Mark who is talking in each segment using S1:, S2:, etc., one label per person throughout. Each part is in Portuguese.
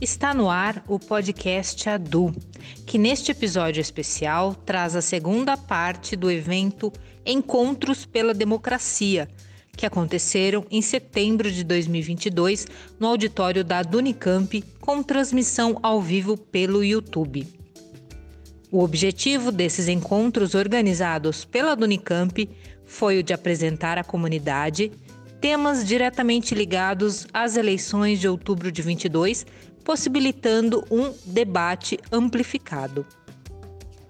S1: Está no ar o podcast Adu, que neste episódio especial traz a segunda parte do evento Encontros pela Democracia, que aconteceram em setembro de 2022 no auditório da Dunicamp, com transmissão ao vivo pelo YouTube. O objetivo desses encontros organizados pela Dunicamp foi o de apresentar à comunidade temas diretamente ligados às eleições de outubro de 22, possibilitando um debate amplificado.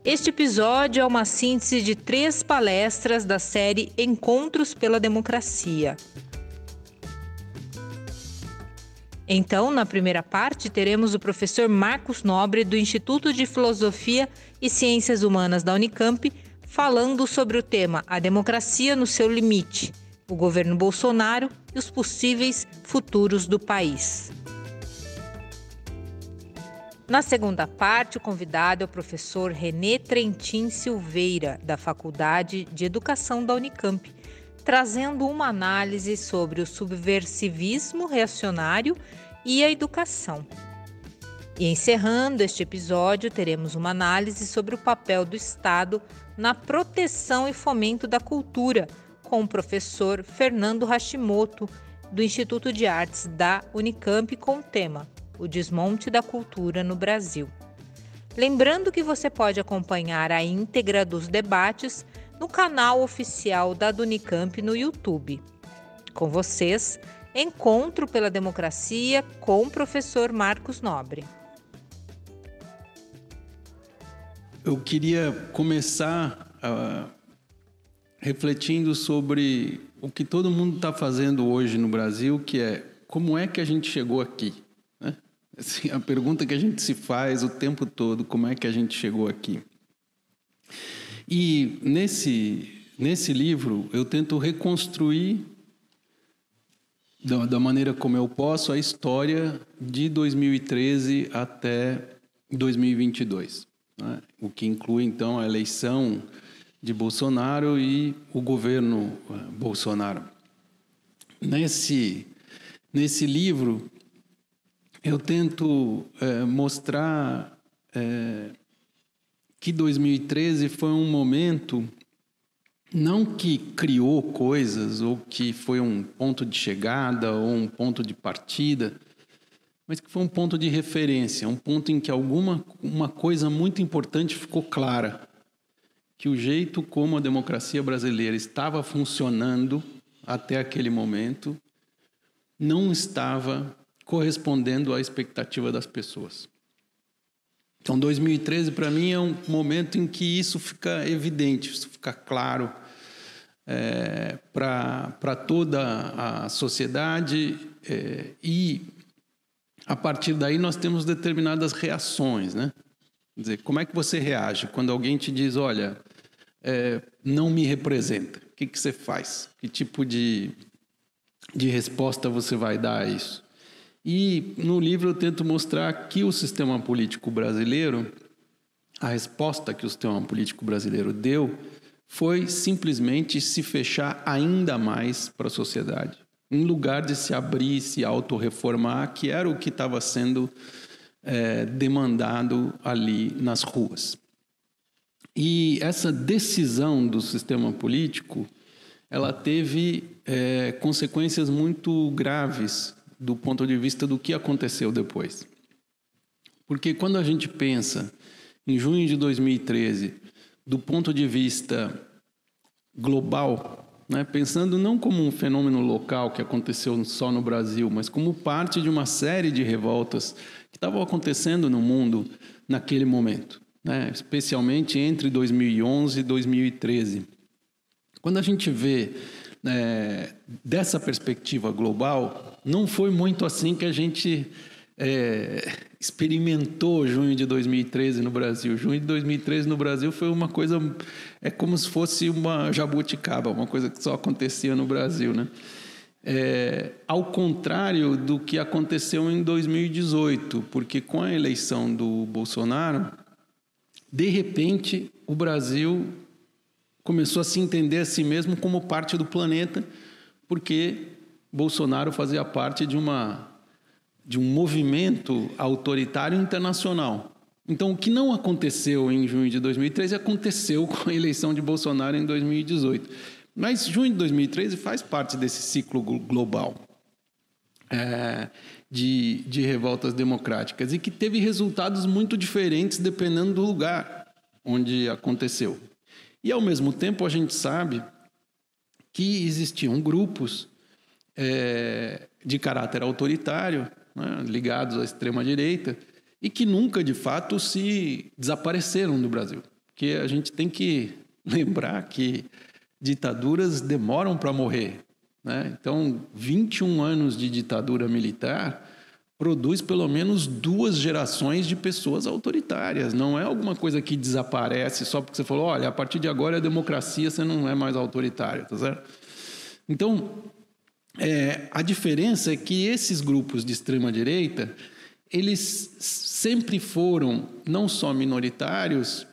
S1: Este episódio é uma síntese de três palestras da série Encontros pela Democracia. Então, na primeira parte, teremos o professor Marcos Nobre, do Instituto de Filosofia e Ciências Humanas da Unicamp, falando sobre o tema A Democracia no seu Limite, o governo Bolsonaro e os possíveis futuros do país. Na segunda parte, o convidado é o professor René Trentin Silveira, da Faculdade de Educação da Unicamp, trazendo uma análise sobre o subversivismo reacionário e a educação. E encerrando este episódio, teremos uma análise sobre o papel do Estado na proteção e fomento da cultura, com o professor Fernando Hashimoto, do Instituto de Artes da Unicamp, com o tema o desmonte da cultura no Brasil. Lembrando que você pode acompanhar a íntegra dos debates no canal oficial da Dunicamp no YouTube. Com vocês, Encontro pela Democracia com o professor Marcos Nobre.
S2: Eu queria começar uh, refletindo sobre o que todo mundo está fazendo hoje no Brasil, que é como é que a gente chegou aqui. Assim, a pergunta que a gente se faz o tempo todo, como é que a gente chegou aqui? E nesse, nesse livro eu tento reconstruir da, da maneira como eu posso a história de 2013 até 2022, né? o que inclui então a eleição de Bolsonaro e o governo eh, Bolsonaro. Nesse, nesse livro eu tento é, mostrar é, que 2013 foi um momento não que criou coisas ou que foi um ponto de chegada ou um ponto de partida, mas que foi um ponto de referência, um ponto em que alguma uma coisa muito importante ficou clara, que o jeito como a democracia brasileira estava funcionando até aquele momento não estava correspondendo à expectativa das pessoas. Então, 2013 para mim é um momento em que isso fica evidente, isso fica claro é, para toda a sociedade é, e a partir daí nós temos determinadas reações, né? Quer dizer, como é que você reage quando alguém te diz, olha, é, não me representa? O que, que você faz? Que tipo de, de resposta você vai dar a isso? E no livro eu tento mostrar que o sistema político brasileiro, a resposta que o sistema político brasileiro deu, foi simplesmente se fechar ainda mais para a sociedade, em lugar de se abrir, se autorreformar, que era o que estava sendo é, demandado ali nas ruas. E essa decisão do sistema político, ela teve é, consequências muito graves do ponto de vista do que aconteceu depois. Porque quando a gente pensa em junho de 2013, do ponto de vista global, né, pensando não como um fenômeno local que aconteceu só no Brasil, mas como parte de uma série de revoltas que estavam acontecendo no mundo naquele momento, né, especialmente entre 2011 e 2013. Quando a gente vê é, dessa perspectiva global, não foi muito assim que a gente é, experimentou junho de 2013 no Brasil. Junho de 2013 no Brasil foi uma coisa, é como se fosse uma jabuticaba, uma coisa que só acontecia no Brasil, né? É, ao contrário do que aconteceu em 2018, porque com a eleição do Bolsonaro, de repente o Brasil começou a se entender a si mesmo como parte do planeta, porque Bolsonaro fazia parte de uma de um movimento autoritário internacional. Então, o que não aconteceu em junho de 2013 aconteceu com a eleição de Bolsonaro em 2018. Mas junho de 2013 faz parte desse ciclo global é, de, de revoltas democráticas e que teve resultados muito diferentes dependendo do lugar onde aconteceu. E, ao mesmo tempo, a gente sabe que existiam grupos é, de caráter autoritário, né, ligados à extrema-direita, e que nunca, de fato, se desapareceram do Brasil. Porque a gente tem que lembrar que ditaduras demoram para morrer. Né? Então, 21 anos de ditadura militar produz pelo menos duas gerações de pessoas autoritárias. Não é alguma coisa que desaparece só porque você falou, olha, a partir de agora é democracia, você não é mais autoritário, tá certo? Então, é, a diferença é que esses grupos de extrema direita, eles sempre foram não só minoritários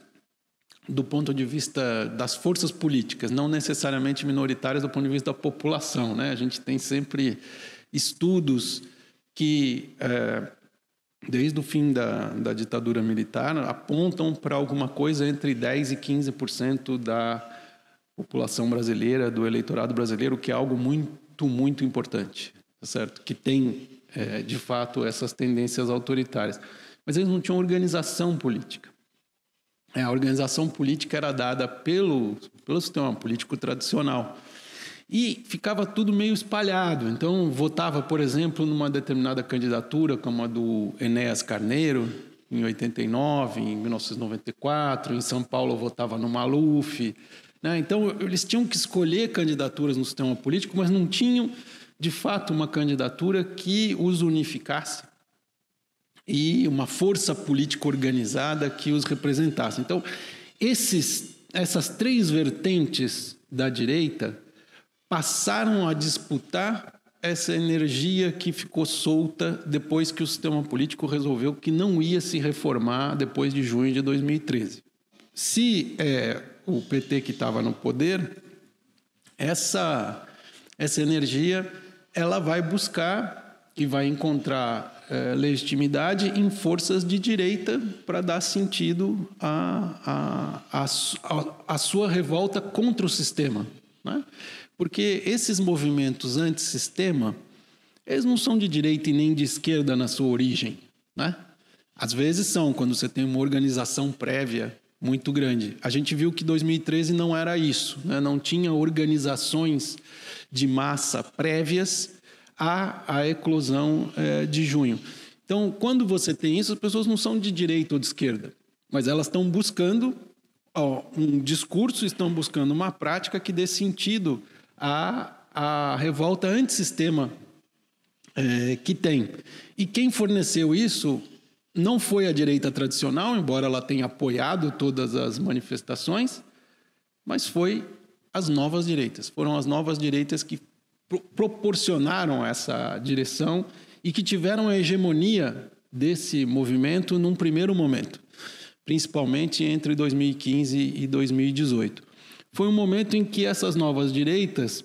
S2: do ponto de vista das forças políticas, não necessariamente minoritárias do ponto de vista da população, né? A gente tem sempre estudos que, é, desde o fim da, da ditadura militar, apontam para alguma coisa entre 10% e 15% da população brasileira, do eleitorado brasileiro, que é algo muito, muito importante, tá certo? Que tem, é, de fato, essas tendências autoritárias. Mas eles não tinham organização política. É, a organização política era dada pelo, pelo sistema político tradicional. E ficava tudo meio espalhado. Então, votava, por exemplo, numa determinada candidatura, como a do Enéas Carneiro, em 89, em 1994. Em São Paulo, votava no Maluf. Né? Então, eles tinham que escolher candidaturas no sistema político, mas não tinham, de fato, uma candidatura que os unificasse e uma força política organizada que os representasse. Então, esses, essas três vertentes da direita passaram a disputar essa energia que ficou solta depois que o sistema político resolveu que não ia se reformar depois de junho de 2013. Se é, o PT que estava no poder, essa, essa energia ela vai buscar e vai encontrar é, legitimidade em forças de direita para dar sentido à, à, à, à, sua revolta contra o sistema. Né? Porque esses movimentos antissistema, eles não são de direita e nem de esquerda na sua origem. Né? Às vezes são, quando você tem uma organização prévia muito grande. A gente viu que 2013 não era isso, né? não tinha organizações de massa prévias à, à eclosão é, de junho. Então, quando você tem isso, as pessoas não são de direita ou de esquerda, mas elas estão buscando ó, um discurso, estão buscando uma prática que dê sentido a, a revolta antissistema é, que tem. E quem forneceu isso não foi a direita tradicional, embora ela tenha apoiado todas as manifestações, mas foi as novas direitas. Foram as novas direitas que pro proporcionaram essa direção e que tiveram a hegemonia desse movimento num primeiro momento, principalmente entre 2015 e 2018 foi um momento em que essas novas direitas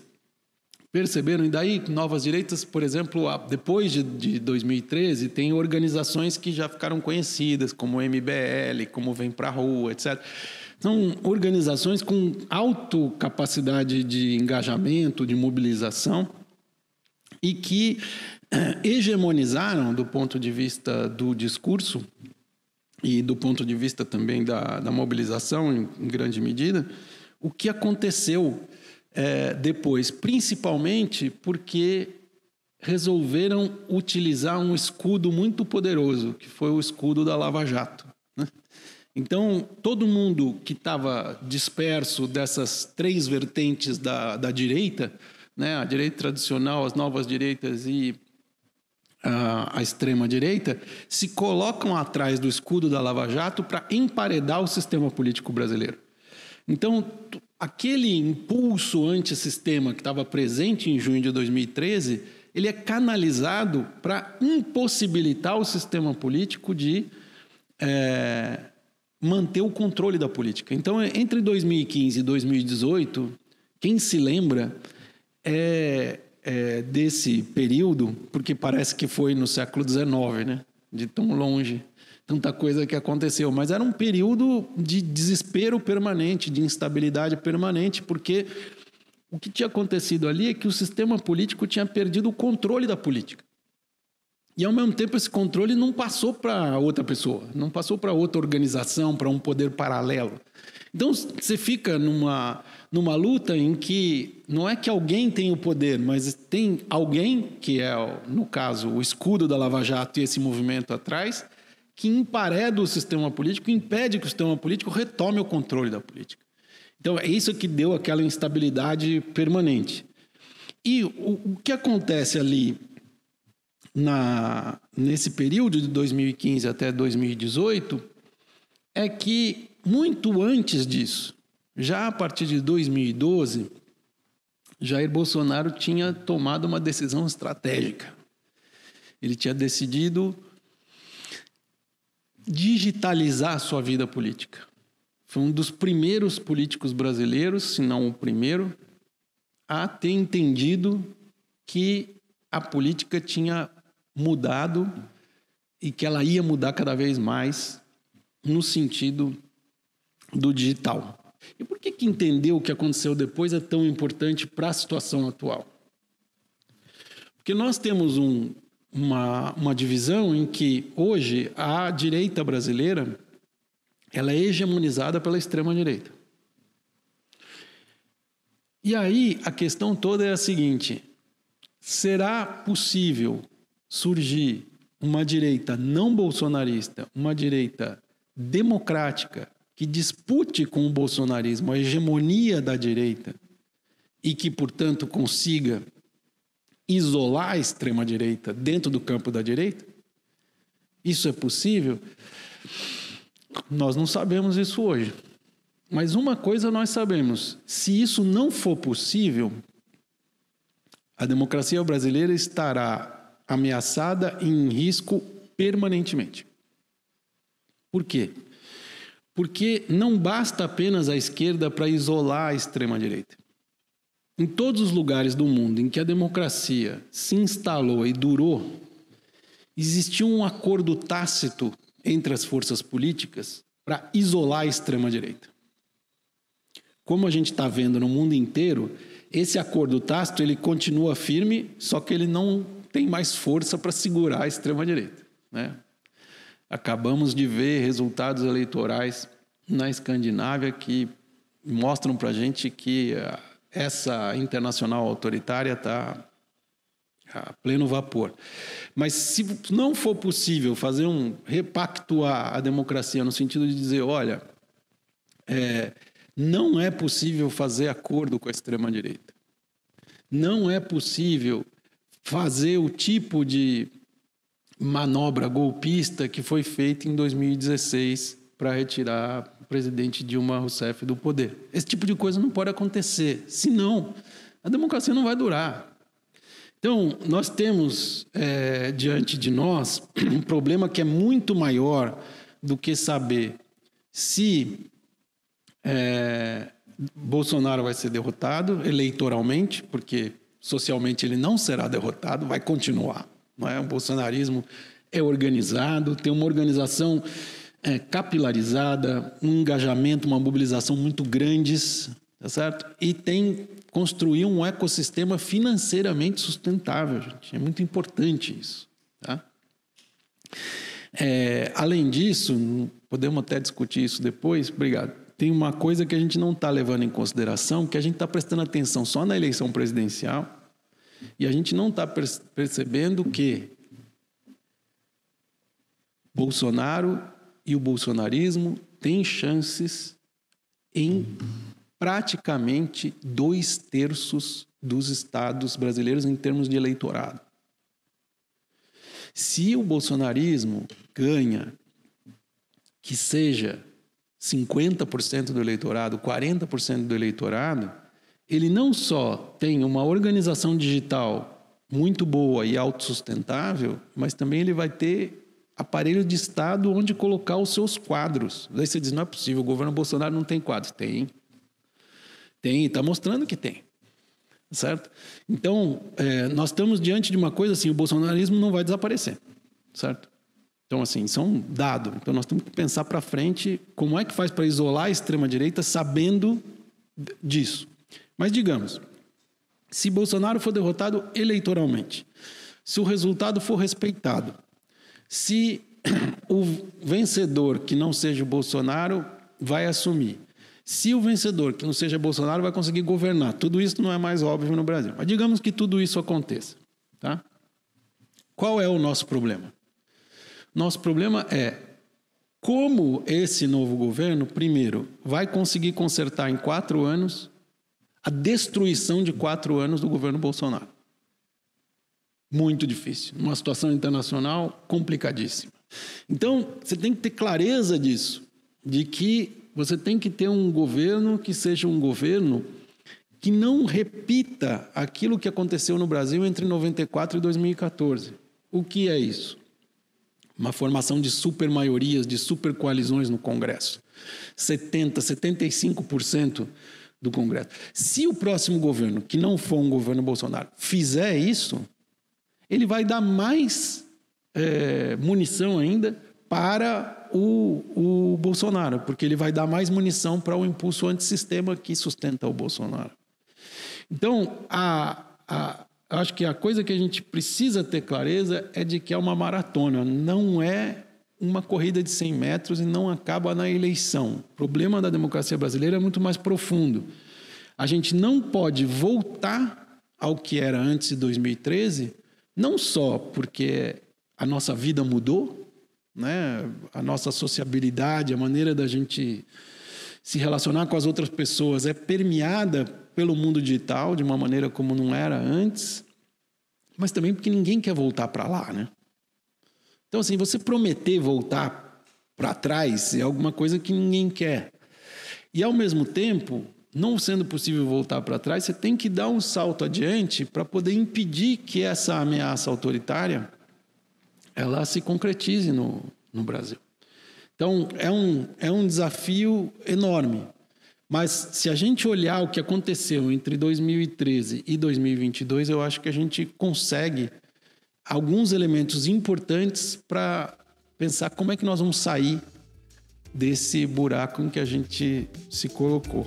S2: perceberam, e daí novas direitas, por exemplo, depois de, de 2013, tem organizações que já ficaram conhecidas, como MBL, como Vem Pra Rua, etc. São organizações com alta capacidade de engajamento, de mobilização, e que eh, hegemonizaram, do ponto de vista do discurso e do ponto de vista também da, da mobilização, em, em grande medida, o que aconteceu é, depois, principalmente porque resolveram utilizar um escudo muito poderoso, que foi o escudo da Lava Jato. Né? Então, todo mundo que estava disperso dessas três vertentes da, da direita, né, a direita tradicional, as novas direitas e a, extrema-direita, se colocam atrás do escudo da Lava Jato para emparedar o sistema político brasileiro. Então, aquele impulso antissistema que estava presente em junho de 2013, ele é canalizado para impossibilitar o sistema político de é, manter o controle da política. Então, entre 2015 e 2018, quem se lembra, é, é, desse período, porque parece que foi no século XIX, né? De tão longe, tanta coisa que aconteceu. Mas era um período de desespero permanente, de instabilidade permanente, porque o que tinha acontecido ali é que o sistema político tinha perdido o controle da política. E ao mesmo tempo esse controle não passou para outra pessoa, não passou para outra organização, para um poder paralelo. Então você fica numa numa luta em que não é que alguém tem o poder, mas tem alguém que é, no caso, o escudo da Lava Jato e esse movimento atrás, que empareda o sistema político, impede que o sistema político retome o controle da política. Então é isso que deu aquela instabilidade permanente. E o, o que acontece ali na, nesse período de 2015 até 2018 é que, muito antes disso, já a partir de 2012, Jair Bolsonaro tinha tomado uma decisão estratégica. Ele tinha decidido digitalizar sua vida política. Foi um dos primeiros políticos brasileiros, se não o primeiro, a ter entendido que a política tinha mudado e que ela ia mudar cada vez mais no sentido do digital. E por que, que entender o que aconteceu depois é tão importante para a situação atual? Porque nós temos um, uma, uma divisão em que hoje a direita brasileira ela é hegemonizada pela extrema direita. E aí a questão toda é a seguinte: será possível surgir uma direita não bolsonarista, uma direita democrática, que dispute com o bolsonarismo a hegemonia da direita e que, portanto, consiga isolar a extrema-direita dentro do campo da direita? Isso é possível? Nós não sabemos isso hoje. Mas uma coisa nós sabemos: se isso não for possível, a democracia brasileira estará ameaçada e em risco permanentemente. Por quê? Porque não basta apenas a esquerda para isolar a extrema-direita. Em todos os lugares do mundo em que a democracia se instalou e durou, existiu um acordo tácito entre as forças políticas para isolar a extrema-direita. Como a gente está vendo no mundo inteiro, esse acordo tácito ele continua firme, só que ele não tem mais força para segurar a extrema-direita. Né? Acabamos de ver resultados eleitorais na Escandinávia que mostram para a gente que eh, essa internacional autoritária está a pleno vapor. Mas se não for possível fazer um repactuar a democracia no sentido de dizer, olha, é, não é possível fazer acordo com a extrema direita, não é possível fazer o tipo de manobra golpista que foi feita em 2016 para retirar o presidente Dilma Rousseff do poder. Esse tipo de coisa não pode acontecer, senão a democracia não vai durar. Então, nós temos é, diante de nós um problema que é muito maior do que saber se é, Bolsonaro vai ser derrotado eleitoralmente, porque socialmente ele não será derrotado, vai continuar. Não é? O bolsonarismo é organizado, tem uma organização é, capilarizada, um engajamento, uma mobilização muito grandes, tá certo? E tem construir um ecossistema financeiramente sustentável, gente. É muito importante isso, tá? É, além disso, podemos até discutir isso depois. Obrigado. Tem uma coisa que a gente não está levando em consideração, que a gente está prestando atenção só na eleição presidencial e a gente não está percebendo que Bolsonaro e o bolsonarismo têm chances em praticamente dois terços dos estados brasileiros em termos de eleitorado. Se o bolsonarismo ganha que seja 50% do eleitorado, 40% do eleitorado, ele não só tem uma organização digital muito boa e autossustentável, mas também ele vai ter aparelho de Estado onde colocar os seus quadros. Daí você diz, não é possível, o governo Bolsonaro não tem quadros. Tem. Tem, está mostrando que tem. certo? Então, é, nós estamos diante de uma coisa assim, o bolsonarismo não vai desaparecer, certo? Então, assim, isso é um dado. Então, nós temos que pensar para frente como é que faz para isolar a extrema-direita sabendo disso. Mas, digamos, se Bolsonaro for derrotado eleitoralmente, se o resultado for respeitado, se o vencedor que não seja o Bolsonaro vai assumir, se o vencedor que não seja Bolsonaro vai conseguir governar, tudo isso não é mais óbvio no Brasil. Mas digamos que tudo isso aconteça, tá? Qual é o nosso problema? Nosso problema é como esse novo governo, primeiro, vai conseguir consertar em quatro anos a destruição de quatro anos do governo Bolsonaro. Muito difícil. Uma situação internacional complicadíssima. Então, você tem que ter clareza disso, de que você tem que ter um governo que seja um governo que não repita aquilo que aconteceu no Brasil entre 94 e 2014. O que é isso? uma formação de supermaiorias, de supercoalizões no Congresso. 70, 75% do Congresso. Se o próximo governo, que não for um governo Bolsonaro, fizer isso, ele vai dar mais é, munição ainda para o, o Bolsonaro, porque ele vai dar mais munição para o impulso antissistema que sustenta o Bolsonaro. Então, a, a, acho que a coisa que a gente precisa ter clareza é de que é uma maratona, não é uma corrida de 100 metros e não acaba na eleição. O problema da democracia brasileira é muito mais profundo. A gente não pode voltar ao que era antes de 2013, não só porque a nossa vida mudou, né? a nossa sociabilidade, a maneira da gente se relacionar com as outras pessoas é permeada pelo mundo digital de uma maneira como não era antes, mas também porque ninguém quer voltar para lá, né? Então, assim, você prometer voltar para trás é alguma coisa que ninguém quer. E, ao mesmo tempo, não sendo possível voltar para trás, você tem que dar um salto adiante para poder impedir que essa ameaça autoritária ela se concretize no, no Brasil. Então, é um, é um desafio enorme. Mas se a gente olhar o que aconteceu entre 2013 e 2022, eu acho que a gente consegue alguns elementos importantes para pensar como é que nós vamos sair desse buraco em que a gente se colocou.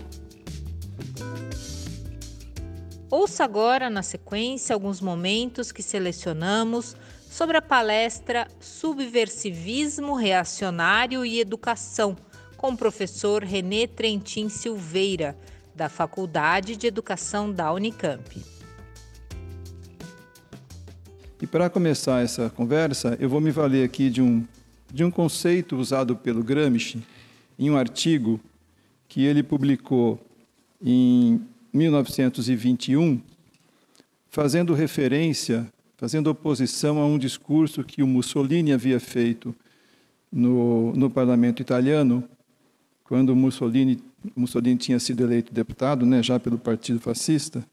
S1: Ouça agora, na sequência, alguns momentos que selecionamos sobre a palestra Subversivismo Reacionário e Educação com o professor René Trentin Silveira, da Faculdade de Educação da Unicamp.
S3: E para começar essa conversa, eu vou me valer aqui de um, de um conceito usado pelo Gramsci em um artigo que ele publicou em 1921, fazendo referência, fazendo oposição a um discurso que o Mussolini havia feito no, no parlamento italiano, quando Mussolini, Mussolini tinha sido eleito deputado, né, já pelo Partido Fascista.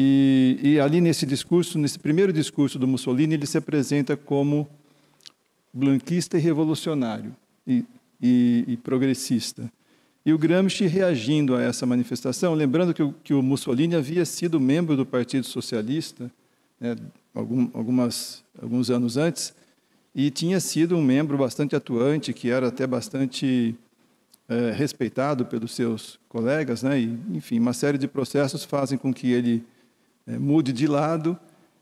S3: E, e, ali nesse discurso, nesse primeiro discurso do Mussolini, ele se apresenta como blanquista e revolucionário e, e, e progressista. E o Gramsci reagindo a essa manifestação, lembrando que o, que o Mussolini havia sido membro do Partido Socialista né, algum, algumas, alguns anos antes, e tinha sido um membro bastante atuante, que era até bastante é, respeitado pelos seus colegas, né? E, enfim, uma série de processos fazem com que ele mude de lado.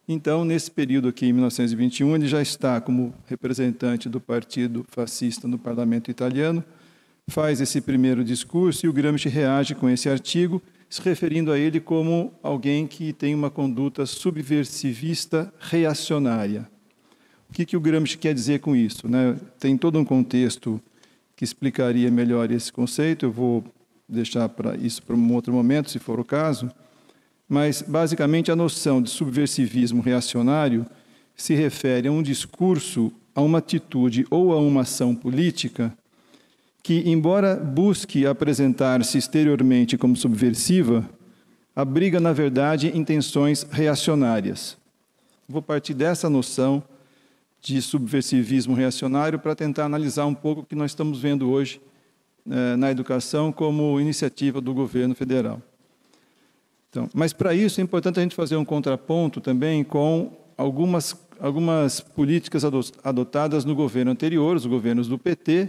S3: Então, nesse período aqui, em 1921, ele já está como representante do Partido Fascista no Parlamento italiano, faz esse primeiro discurso e o Gramsci reage com esse artigo, se referindo a ele como alguém que tem uma conduta subversivista reacionária. O que, que o Gramsci quer dizer com isso? Né? Tem todo um contexto que explicaria melhor esse conceito. Eu vou deixar para isso para um outro momento, se for o caso. Mas, basicamente, a noção de subversivismo reacionário se refere a um discurso, a uma atitude ou a uma ação política que, embora busque apresentar-se exteriormente como subversiva, abriga, na verdade, intenções reacionárias. Vou partir dessa noção de subversivismo reacionário para tentar analisar um pouco o que nós estamos vendo hoje eh, na educação como iniciativa do governo federal. Então, mas para isso é importante a gente fazer um contraponto também com algumas, algumas políticas adotadas no governo anterior, os governos do PT,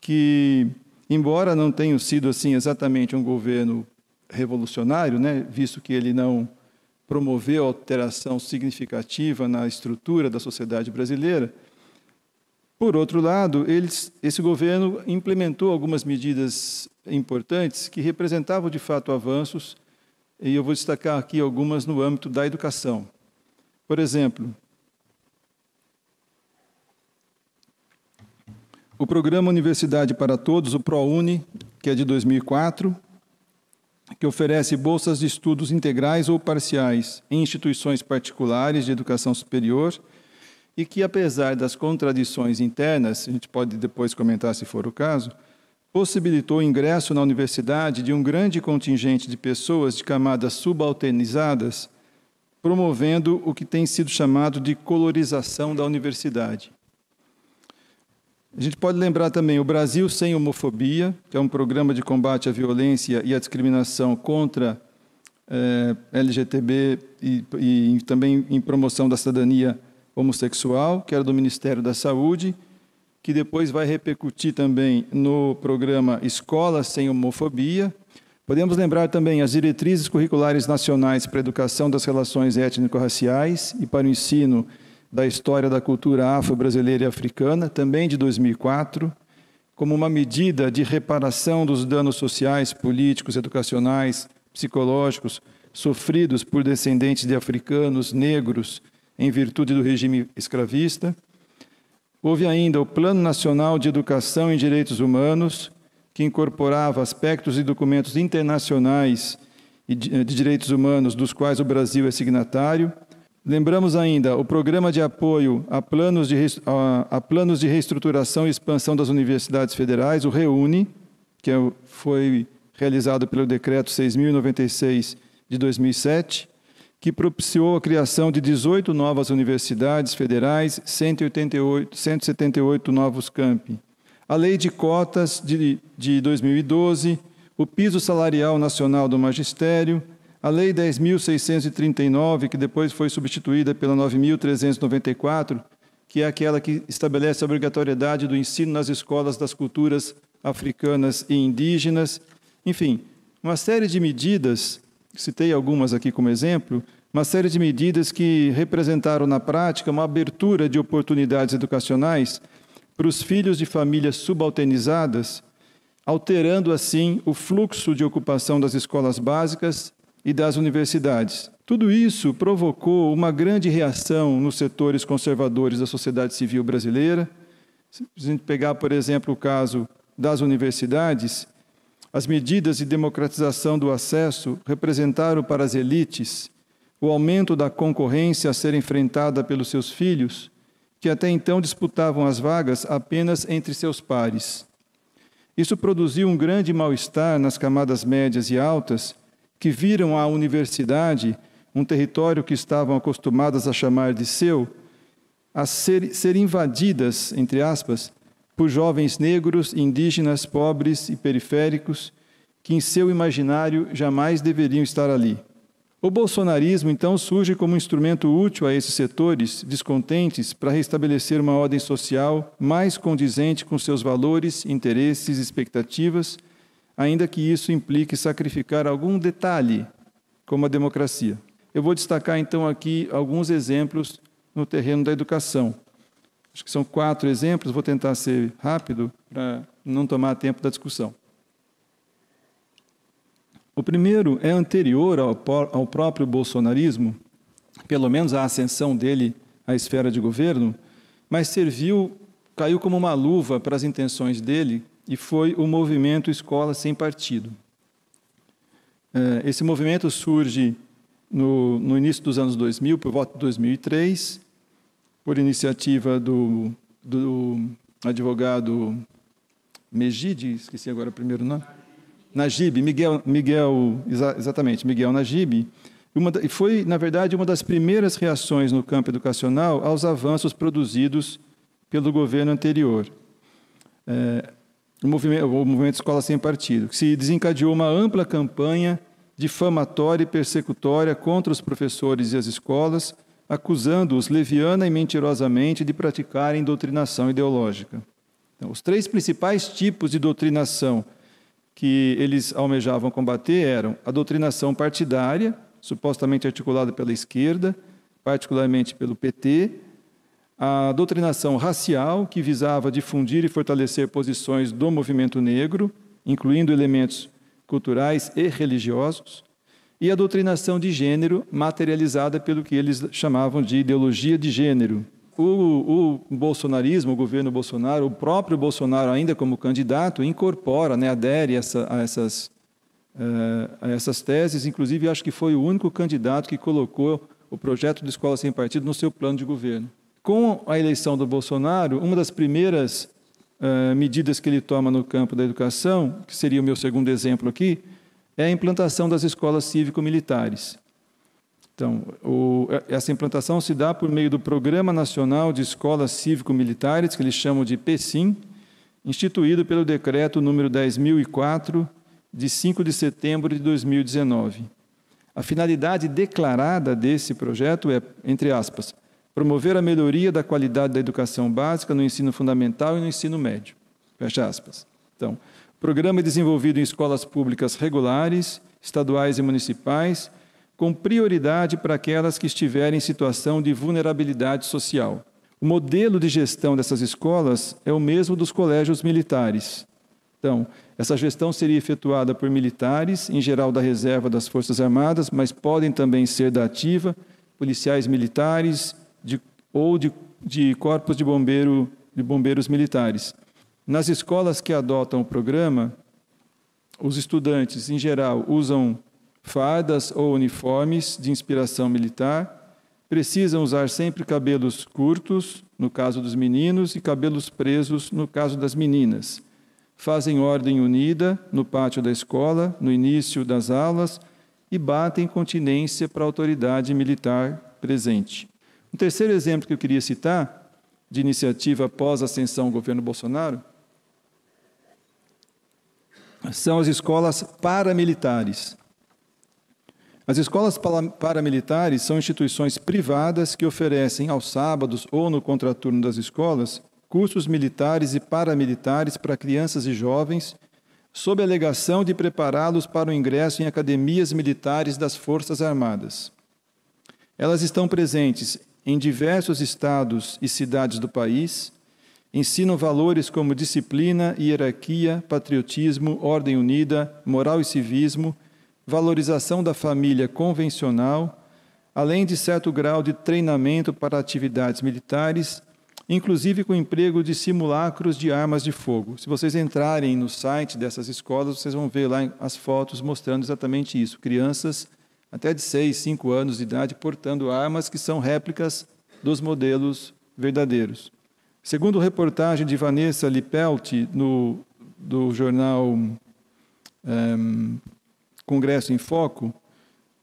S3: que, embora não tenham sido assim exatamente um governo revolucionário, né, visto que ele não promoveu alteração significativa na estrutura da sociedade brasileira, por outro lado, eles, esse governo implementou algumas medidas importantes que representavam de fato avanços, e eu vou destacar aqui algumas no âmbito da educação. Por exemplo, o programa Universidade para Todos, o ProUni, que é de 2004, que oferece bolsas de estudos integrais ou parciais em instituições particulares de educação superior e que, apesar das contradições internas, a gente pode depois comentar se for o caso, possibilitou o ingresso na universidade de um grande contingente de pessoas de camadas subalternizadas, promovendo o que tem sido chamado de colorização da universidade. A gente pode lembrar também o Brasil Sem Homofobia, que é um programa de combate à violência e à discriminação contra eh, LGTB e, e também em promoção da cidadania homossexual, que era do Ministério da Saúde, que depois vai repercutir também no programa Escola Sem Homofobia. Podemos lembrar também as diretrizes curriculares nacionais para a educação das relações étnico-raciais e para o ensino da história da cultura afro-brasileira e africana, também de 2004, como uma medida de reparação dos danos sociais, políticos, educacionais, psicológicos sofridos por descendentes de africanos, negros, em virtude do regime escravista. Houve ainda o Plano Nacional de Educação em Direitos Humanos, que incorporava aspectos e documentos internacionais de direitos humanos dos quais o Brasil é signatário. Lembramos ainda o Programa de Apoio a Planos de, a planos de Reestruturação e Expansão das Universidades Federais, o REUNE, que é foi realizado pelo Decreto 6.096 de 2007 que propiciou a criação de 18 novas universidades federais, 188, 178 novos campi. A Lei de Cotas de, de 2012, o Piso Salarial Nacional do Magistério, a Lei 10.639, que depois foi substituída pela 9.394, que é aquela que estabelece a obrigatoriedade do ensino nas escolas das culturas africanas e indígenas. Enfim, uma série de medidas citei algumas aqui como exemplo, uma série de medidas que representaram na prática uma abertura de oportunidades educacionais para os filhos de famílias subalternizadas, alterando assim o fluxo de ocupação das escolas básicas e das universidades. Tudo isso provocou uma grande reação nos setores conservadores da sociedade civil brasileira. Se a gente pegar, por exemplo, o caso das universidades, as medidas de democratização do acesso representaram para as elites o aumento da concorrência a ser enfrentada pelos seus filhos, que até então disputavam as vagas apenas entre seus pares. Isso produziu um grande mal-estar nas camadas médias e altas, que viram a universidade, um território que estavam acostumadas a chamar de seu, a ser, ser invadidas, entre aspas, por jovens negros, indígenas, pobres e periféricos que em seu imaginário jamais deveriam estar ali. O bolsonarismo, então, surge como um instrumento útil a esses setores descontentes para restabelecer uma ordem social mais condizente com seus valores, interesses e expectativas, ainda que isso implique sacrificar algum detalhe, como a democracia. Eu vou destacar, então, aqui alguns exemplos no terreno da educação. Acho que são quatro exemplos, vou tentar ser rápido para não tomar tempo da discussão. O primeiro é anterior ao, ao próprio bolsonarismo, pelo menos a ascensão dele à esfera de governo, mas serviu, caiu como uma luva para as intenções dele e foi o movimento Escola Sem Partido. É, esse movimento surge no, no início dos anos 2000, por volta de 2003, por iniciativa do, do advogado Megide, esqueci agora o primeiro nome. Najib, Miguel, Miguel exatamente, Miguel Najib, e foi, na verdade, uma das primeiras reações no campo educacional aos avanços produzidos pelo governo anterior. É, o, movimento, o movimento Escola Sem Partido, que se desencadeou uma ampla campanha difamatória e persecutória contra os professores e as escolas, acusando-os leviana e mentirosamente de praticarem doutrinação ideológica. Então, os três principais tipos de doutrinação que eles almejavam combater eram a doutrinação partidária, supostamente articulada pela esquerda, particularmente pelo PT, a doutrinação racial, que visava difundir e fortalecer posições do movimento negro, incluindo elementos culturais e religiosos, e a doutrinação de gênero, materializada pelo que eles chamavam de ideologia de gênero. O, o bolsonarismo, o governo Bolsonaro, o próprio Bolsonaro, ainda como candidato, incorpora, né, adere essa, a, essas, uh, a essas teses. Inclusive, acho que foi o único candidato que colocou o projeto de escola sem partido no seu plano de governo. Com a eleição do Bolsonaro, uma das primeiras uh, medidas que ele toma no campo da educação, que seria o meu segundo exemplo aqui, é a implantação das escolas cívico-militares. Então, o, essa implantação se dá por meio do Programa Nacional de Escolas Cívico-Militares, que eles chamam de PSIM, instituído pelo decreto número 10.004, de 5 de setembro de 2019. A finalidade declarada desse projeto é, entre aspas, promover a melhoria da qualidade da educação básica no ensino fundamental e no ensino médio. Fecha aspas. Então, o programa é desenvolvido em escolas públicas regulares, estaduais e municipais, com prioridade para aquelas que estiverem em situação de vulnerabilidade social. O modelo de gestão dessas escolas é o mesmo dos colégios militares. Então, essa gestão seria efetuada por militares, em geral da reserva das Forças Armadas, mas podem também ser da ativa, policiais militares de, ou de, de corpos de, bombeiro, de bombeiros militares. Nas escolas que adotam o programa, os estudantes, em geral, usam fardas ou uniformes de inspiração militar, precisam usar sempre cabelos curtos, no caso dos meninos, e cabelos presos, no caso das meninas. Fazem ordem unida no pátio da escola, no início das aulas, e batem continência para a autoridade militar presente. Um terceiro exemplo que eu queria citar, de iniciativa após a ascensão ao governo Bolsonaro, são as escolas paramilitares. As escolas paramilitares são instituições privadas que oferecem aos sábados ou no contraturno das escolas cursos militares e paramilitares para crianças e jovens, sob a alegação de prepará-los para o ingresso em academias militares das Forças Armadas. Elas estão presentes em diversos estados e cidades do país, ensinam valores como disciplina, hierarquia, patriotismo, ordem unida, moral e civismo valorização da família convencional, além de certo grau de treinamento para atividades militares, inclusive com emprego de simulacros de armas de fogo. Se vocês entrarem no site dessas escolas, vocês vão ver lá as fotos mostrando exatamente isso. Crianças até de 6, 5 anos de idade portando armas que são réplicas dos modelos verdadeiros. Segundo reportagem de Vanessa Lipelt, no, do jornal um, ehm, Congresso em Foco,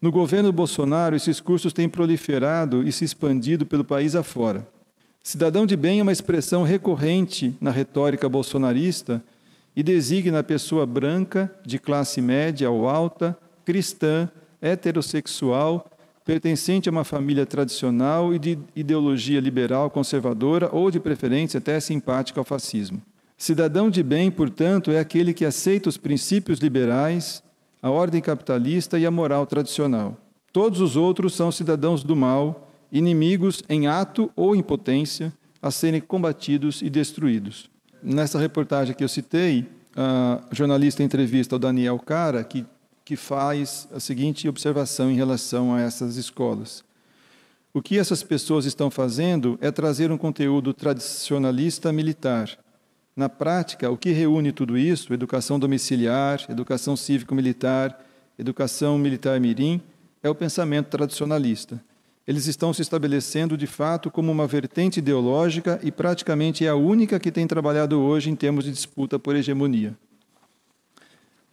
S3: no governo Bolsonaro, esses cursos têm proliferado e se expandido pelo país afora. Cidadão de bem é uma expressão recorrente na retórica bolsonarista e designa a pessoa branca, de classe média ou alta, cristã, heterossexual, pertencente a uma família tradicional e de ideologia liberal conservadora ou, de preferência, até simpática ao fascismo. Cidadão de bem, portanto, é aquele que aceita os princípios liberais, a ordem capitalista e a moral tradicional. Todos os outros são cidadãos do mal, inimigos em ato ou em potência, a serem combatidos e destruídos. Nessa reportagem que eu citei, a jornalista entrevista o Daniel Cara, que, que faz a seguinte observação em relação a essas escolas. O que essas pessoas estão fazendo é trazer um conteúdo tradicionalista militar, na prática, o que reúne tudo isso, educação domiciliar, educação cívico-militar, educação militar-mirim, é o pensamento tradicionalista. Eles estão se estabelecendo, de fato, como uma vertente ideológica e praticamente é a única que tem trabalhado hoje em termos de disputa por hegemonia.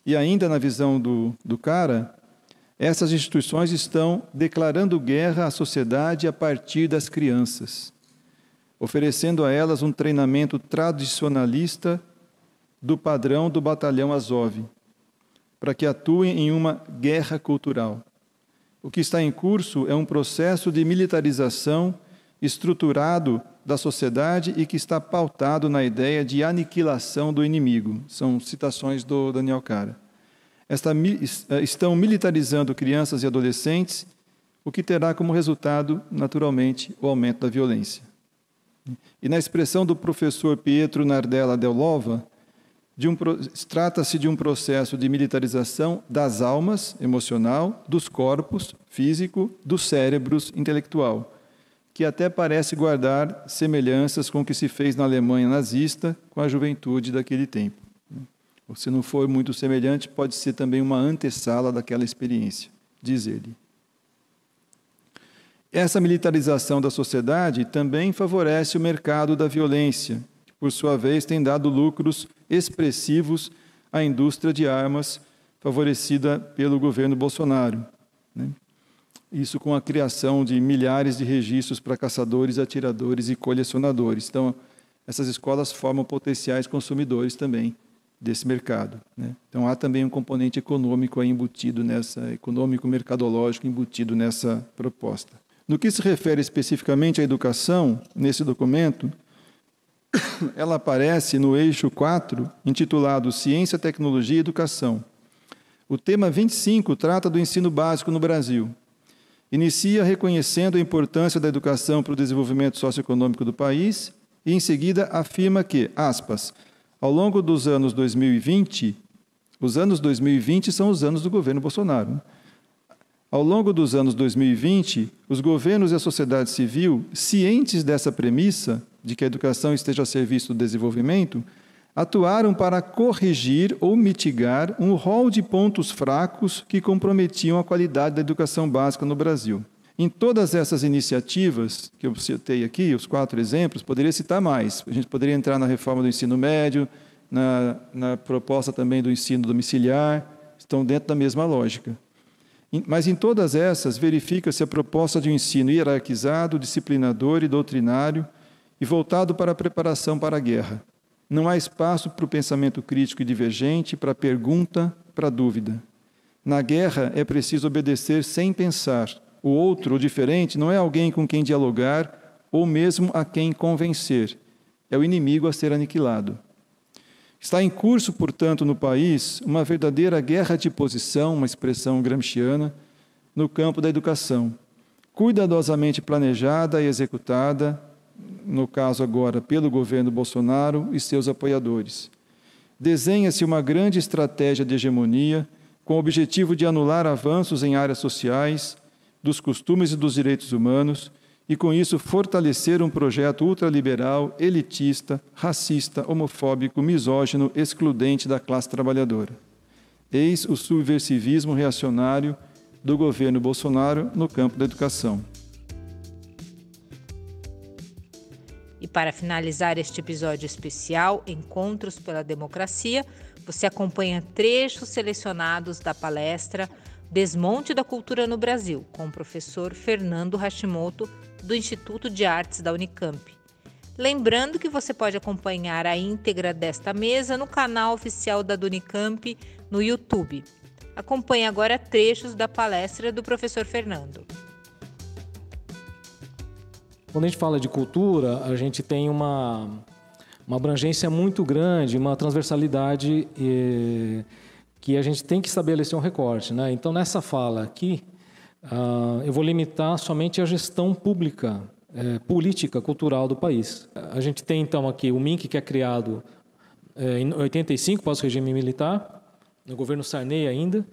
S3: E ainda na visão do, do cara, essas instituições estão declarando guerra à sociedade a partir das crianças oferecendo a elas um treinamento tradicionalista do padrão do batalhão Azov. para que atuem em uma guerra cultural. O que está em curso é um processo de militarização estruturado da sociedade e que está pautado na ideia de aniquilação do inimigo. São citações do Daniel Cara. Esta, eh, estão militarizando crianças e adolescentes, o que terá como resultado, naturalmente, o aumento da violência. E na expressão do professor Pietro Nardella Delova, um, trata-se de um processo de militarização das almas, emocional, dos corpos, físico, dos cérebros, intelectual, que até parece guardar semelhanças com o que se fez na Alemanha nazista com a juventude daquele tempo. Se não for muito semelhante, pode ser também uma antessala daquela experiência, diz ele. Essa militarização da sociedade também favorece o mercado da violência, que, por sua vez, tem dado lucros expressivos à indústria de armas, favorecida pelo governo Bolsonaro. Né? Isso com a criação de milhares de registros para caçadores, atiradores e colecionadores. Então, essas escolas formam potenciais consumidores também desse mercado. Né? Então, há também um componente econômico embutido nessa, econômico mercadológico embutido nessa proposta. No que se refere especificamente à educação, nesse documento, ela aparece no eixo 4, intitulado Ciência, Tecnologia e Educação. O tema 25 trata do ensino básico no Brasil. Inicia reconhecendo a importância da educação para o desenvolvimento socioeconômico do país e, em seguida, afirma que, aspas, ao longo dos anos 2020, os anos 2020 são os anos do governo Bolsonaro. Ao longo dos anos 2020, os governos e a sociedade civil, cientes dessa premissa de que a educação esteja a serviço do desenvolvimento, atuaram para corrigir ou mitigar um rol de pontos fracos que comprometiam a qualidade da educação básica no Brasil. Em todas essas iniciativas que eu citei aqui, os quatro exemplos, poderia citar mais. A gente poderia entrar na reforma do ensino médio, na, na proposta também do ensino domiciliar, estão dentro da mesma lógica. Mas em todas essas, verifica-se a proposta de um ensino hierarquizado, disciplinador e doutrinário e voltado para a preparação para a guerra. Não há espaço para o pensamento crítico e divergente, para a pergunta, para a dúvida. Na guerra é preciso obedecer sem pensar. O outro, o diferente, não é alguém com quem dialogar ou mesmo a quem convencer. É o inimigo a ser aniquilado. Está em curso, portanto, no país uma verdadeira guerra de posição, uma expressão gramsciana, no campo da educação, cuidadosamente planejada e executada, no caso agora pelo governo Bolsonaro e seus apoiadores. Desenha-se uma grande estratégia de hegemonia com o objetivo de anular avanços em áreas sociais, dos costumes e dos direitos humanos, e, com isso, fortalecer um projeto ultraliberal, elitista, racista, homofóbico, misógino, excludente da classe trabalhadora. Eis o subversivismo reacionário do governo Bolsonaro no campo da educação.
S1: E para finalizar este episódio especial, Encontros pela Democracia, você acompanha trechos selecionados da palestra Desmonte da Cultura no Brasil, com o professor Fernando Hashimoto, do Instituto de Artes da Unicamp. Lembrando que você pode acompanhar a íntegra desta mesa no canal oficial da Unicamp no YouTube. Acompanhe agora trechos da palestra do professor Fernando.
S2: Quando a gente fala de cultura, a gente tem uma, uma abrangência muito grande, uma transversalidade eh, que a gente tem que estabelecer um recorte. Né? Então, nessa fala aqui, Uh, eu vou limitar somente a gestão pública, é, política, cultural do país. A gente tem então aqui o MINC, que é criado é, em 85, pós-regime militar, no governo Sarney ainda,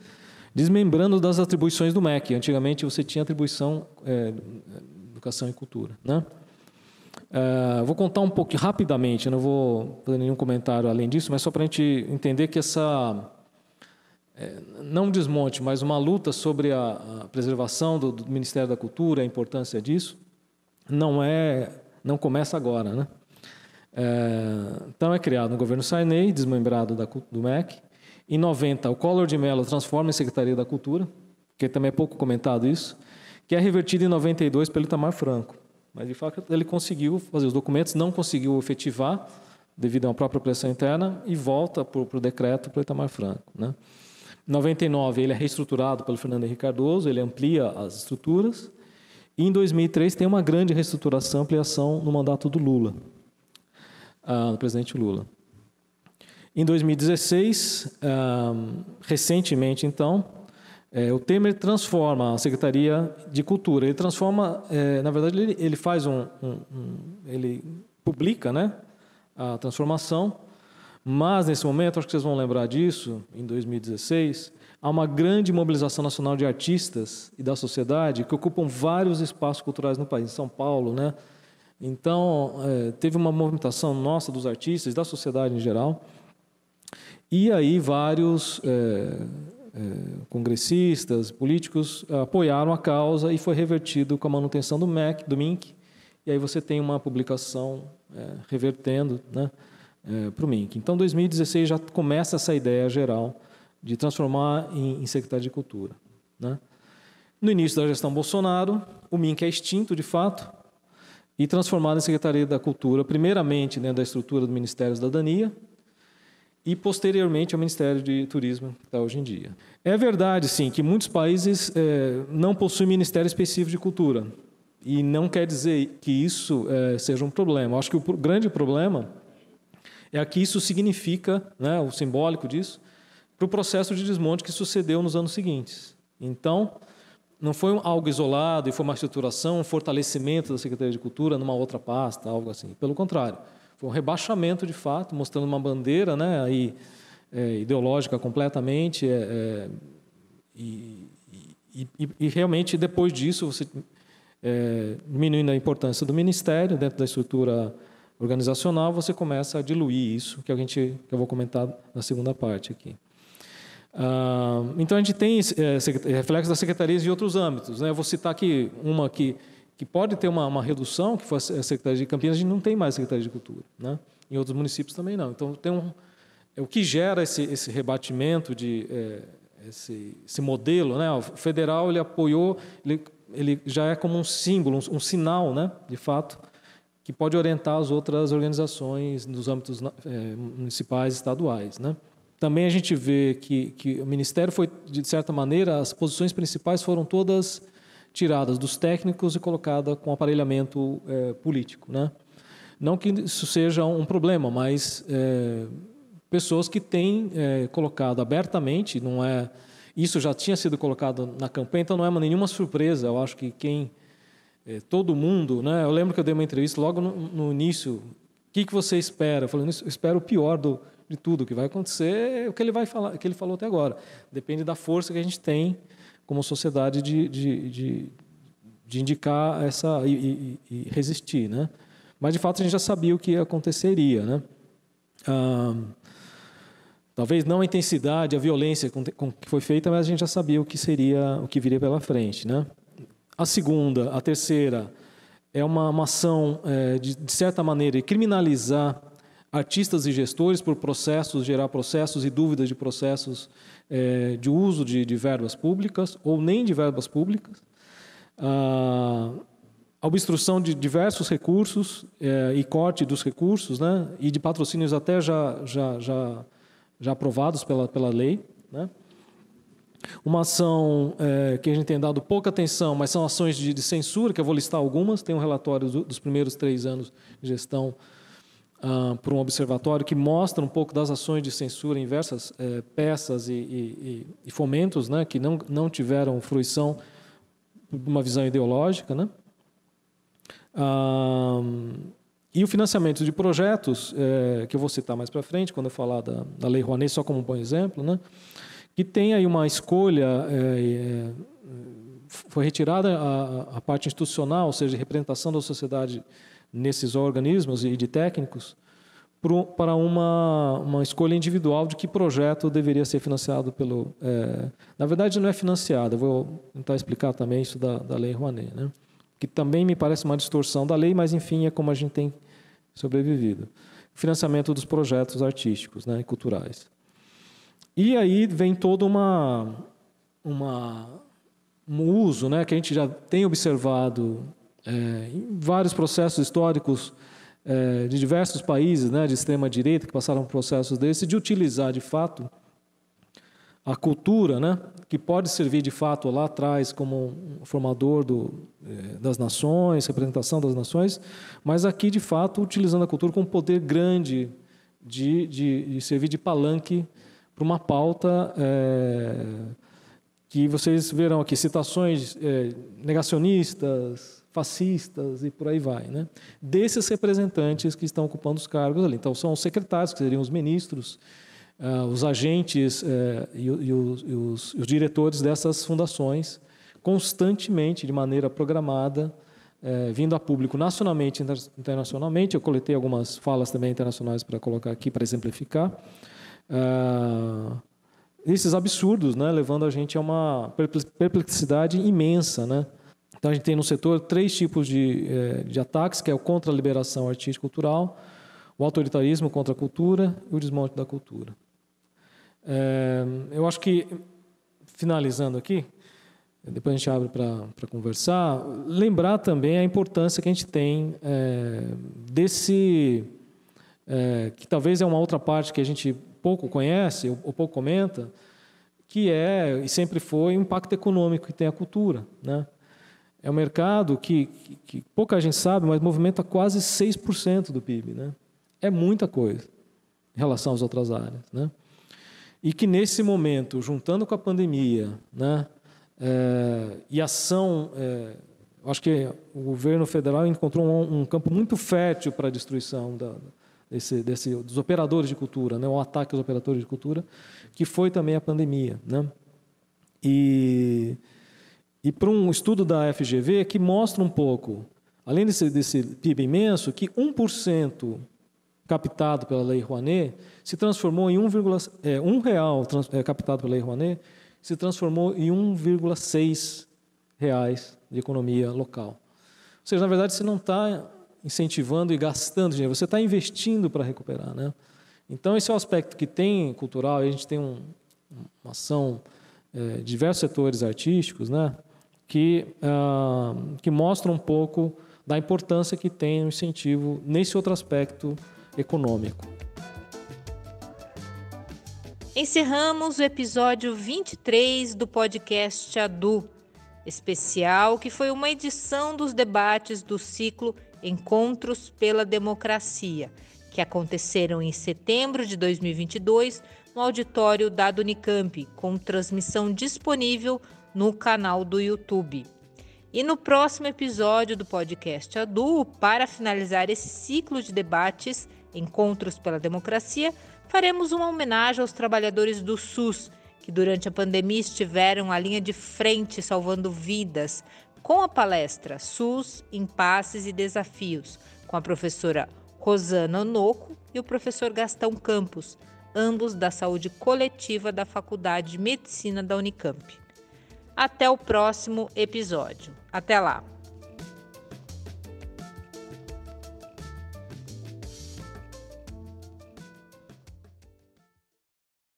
S2: desmembrando das atribuições do MEC. Antigamente você tinha atribuição é, educação e cultura, né? Uh, vou contar um pouco rapidamente, não vou fazer nenhum comentário além disso, mas só para a gente entender que essa é, não um desmonte, mas uma luta sobre a, a preservação do, do, Ministério da Cultura, a importância disso, não é, não começa agora, né? É, então é criado no governo Sarney, desmembrado da, do MEC. Em 90, o Collor de Mello transforma em Secretaria da Cultura, que também é pouco comentado isso, que é revertido em 92 pelo Itamar Franco. Mas, de fato, ele conseguiu fazer os documentos, não conseguiu efetivar, devido a uma própria pressão interna, e volta para o decreto para o Itamar Franco. Né? Em 99 ele é reestruturado pelo Fernando Henrique Cardoso, ele amplia as estruturas. E em 2003 tem uma grande reestruturação, ampliação no mandato do Lula, uh, do presidente Lula. Em 2016, uh, recentemente então, é, o Temer transforma a Secretaria de Cultura. Ele transforma, é, na verdade, ele, ele faz um, um, um, ele publica, né, a transformação. Mas nesse momento, acho que vocês vão lembrar disso, em 2016, há uma grande mobilização nacional de artistas e da sociedade que ocupam vários espaços culturais no país, em São Paulo, né? Então, é, teve uma movimentação nossa dos artistas, da sociedade em geral, e aí vários é, é, congressistas, políticos apoiaram a causa e foi revertido com a manutenção do MEC, do MINC, e aí você tem uma publicação é, revertendo né, é, para o MINC. Então, 2016 já começa essa ideia geral de transformar em, em Secretaria de Cultura. Né? No início da gestão Bolsonaro, o MINC é extinto, de fato, e transformado em Secretaria da Cultura, primeiramente né, da estrutura do Ministério da Cidadania, e posteriormente ao Ministério de Turismo, que está hoje em dia. É verdade, sim, que muitos países é, não possuem Ministério Específico de Cultura. E não quer dizer que isso é, seja um problema. Acho que o grande problema é que isso significa, né, o simbólico disso, para o processo de desmonte que sucedeu nos anos seguintes. Então, não foi algo isolado e foi uma estruturação, um fortalecimento da Secretaria de Cultura numa outra pasta, algo assim. Pelo contrário, foi um rebaixamento de fato, mostrando uma bandeira né, aí, é, ideológica completamente. É, é, e, e, e, realmente, depois disso, você é, diminuindo a importância do ministério dentro da estrutura organizacional, você começa a diluir isso, que a gente que eu vou comentar na segunda parte aqui. Ah, então a gente tem é, reflexos das secretarias em outros âmbitos. Né? Eu vou citar aqui uma que que pode ter uma, uma redução, que foi a Secretaria de Campinas, a gente não tem mais Secretaria de Cultura. Né? Em outros municípios também não. Então, tem um, é o que gera esse, esse rebatimento, de, é, esse, esse, modelo. Né? O federal ele apoiou, ele, ele já é como um símbolo, um, um sinal, né? de fato, que pode orientar as outras organizações nos âmbitos é, municipais e estaduais. Né? Também a gente vê que, que o Ministério foi, de certa maneira, as posições principais foram todas tiradas dos técnicos e colocada com aparelhamento é, político, né? Não que isso seja um problema, mas é, pessoas que têm colocado abertamente, não é isso já tinha sido colocado na campanha, então não é nenhuma surpresa. Eu acho que quem é, todo mundo, né? Eu lembro que eu dei uma entrevista logo no, no início. O que, que você espera? Eu falei, eu espero o pior do, de tudo. Que vai acontecer é o que ele vai falar, o que ele falou até agora. Depende da força que a gente tem como sociedade de, de, de, de indicar essa e, e, e, resistir, né? Mas de fato a gente já sabia o que aconteceria, né? Ah, talvez não a intensidade, a violência com, com que foi feita, mas a gente já sabia o que seria, o que viria pela frente, né? A segunda, a terceira é uma, uma ação é, de, de certa maneira criminalizar artistas e gestores por processos, gerar processos e dúvidas de processos é, de uso de, de, verbas públicas ou nem de verbas públicas, a obstrução de diversos recursos é, e corte dos recursos, né, e de patrocínios até já, já, já, já aprovados pela, pela lei. Né. Uma ação é, que a gente tem dado pouca atenção, mas são ações de, de censura, que eu vou listar algumas. Tem um relatório dos primeiros três anos de gestão uh, por um observatório que mostra um pouco das ações de censura em diversas eh, peças e, e, e, fomentos né, que não, não tiveram fruição uma visão ideológica. Né? Uh, e o financiamento de projetos, eh, que eu vou citar mais para frente, quando eu falar da, da Lei Rouanet, só como um bom exemplo, né? Que tem aí uma escolha, eh, foi retirada a, a, parte institucional, ou seja, representação da sociedade nesses organismos e de técnicos para uma, uma escolha individual de que projeto deveria ser financiado pelo. É, na verdade, não é financiado, vou tentar explicar também isso da, da Lei Rouanet, né? que também me parece uma distorção da lei, mas enfim, é como a gente tem sobrevivido. Financiamento dos projetos artísticos né, e culturais. E aí vem todo uma, uma, um uso né, que a gente já tem observado é, em vários processos históricos é, de diversos países né, de extrema-direita que passaram por processos desses, de utilizar, de fato, a cultura, né, que pode servir de fato lá atrás como um formador do, eh, das nações, representação das nações, mas aqui de fato utilizando a cultura com um poder grande de, de, de servir de palanque para uma pauta é, que vocês verão aqui citações é, negacionistas, fascistas e por aí vai, né? Desses representantes que estão ocupando os cargos ali. Então são os secretários, que seriam os ministros, uh, os agentes uh, e, e, os, e, os, os, diretores dessas fundações, constantemente, de maneira programada, uh, vindo a público nacionalmente e internacionalmente. Eu coletei algumas falas também internacionais para colocar aqui, para exemplificar. Esses absurdos, né, levando a gente a uma perplexidade imensa, né? Então a gente tem no setor três tipos de, de ataques, que é o contra a liberação artística cultural, o autoritarismo contra a cultura e o desmonte da cultura. É, eu acho que, finalizando aqui, depois a gente abre para conversar, lembrar também a importância que a gente tem é, desse, é, que talvez é uma outra parte que a gente pouco conhece ou, ou pouco comenta, que é e sempre foi o impacto econômico que tem a cultura. Né? É um mercado que, que, que pouca gente sabe, mas movimenta quase 6% do PIB. Né? É muita coisa em relação às outras áreas. Né? E que nesse momento, juntando com a pandemia, né, é, e ação, é, acho que o governo federal encontrou um, um campo muito fértil para a destruição da, desse, dos operadores de cultura, né, o ataque aos operadores de cultura, que foi também a pandemia. Né? E, e para um estudo da FGV que mostra um pouco, além desse, desse PIB imenso, que 1% captado pela Lei Rouanet se transformou em 1, é, um real trans, é, captado pela Lei Rouanet se transformou em 1,6 reais de economia local. Ou seja, na verdade, você não está incentivando e gastando dinheiro, você está investindo para recuperar. Né? Então, esse é o aspecto que tem cultural, a gente tem um, uma ação é, diversos setores artísticos né, que, ah, que mostra um pouco da importância que tem o incentivo nesse outro aspecto econômico.
S1: Encerramos o episódio 23 do podcast Adu, especial que foi uma edição dos debates do ciclo Encontros pela Democracia, que aconteceram em setembro de 2022 no auditório da Unicamp, com transmissão disponível no canal do YouTube. E no próximo episódio do podcast Adu, para finalizar esse ciclo de debates, Encontros pela Democracia, faremos uma homenagem aos trabalhadores do SUS que durante a pandemia estiveram à linha de frente salvando vidas, com a palestra SUS, Impasses e Desafios, com a professora Rosana Onoco e o professor Gastão Campos, ambos da saúde coletiva da Faculdade de Medicina da Unicamp. Até o próximo episódio. Até lá!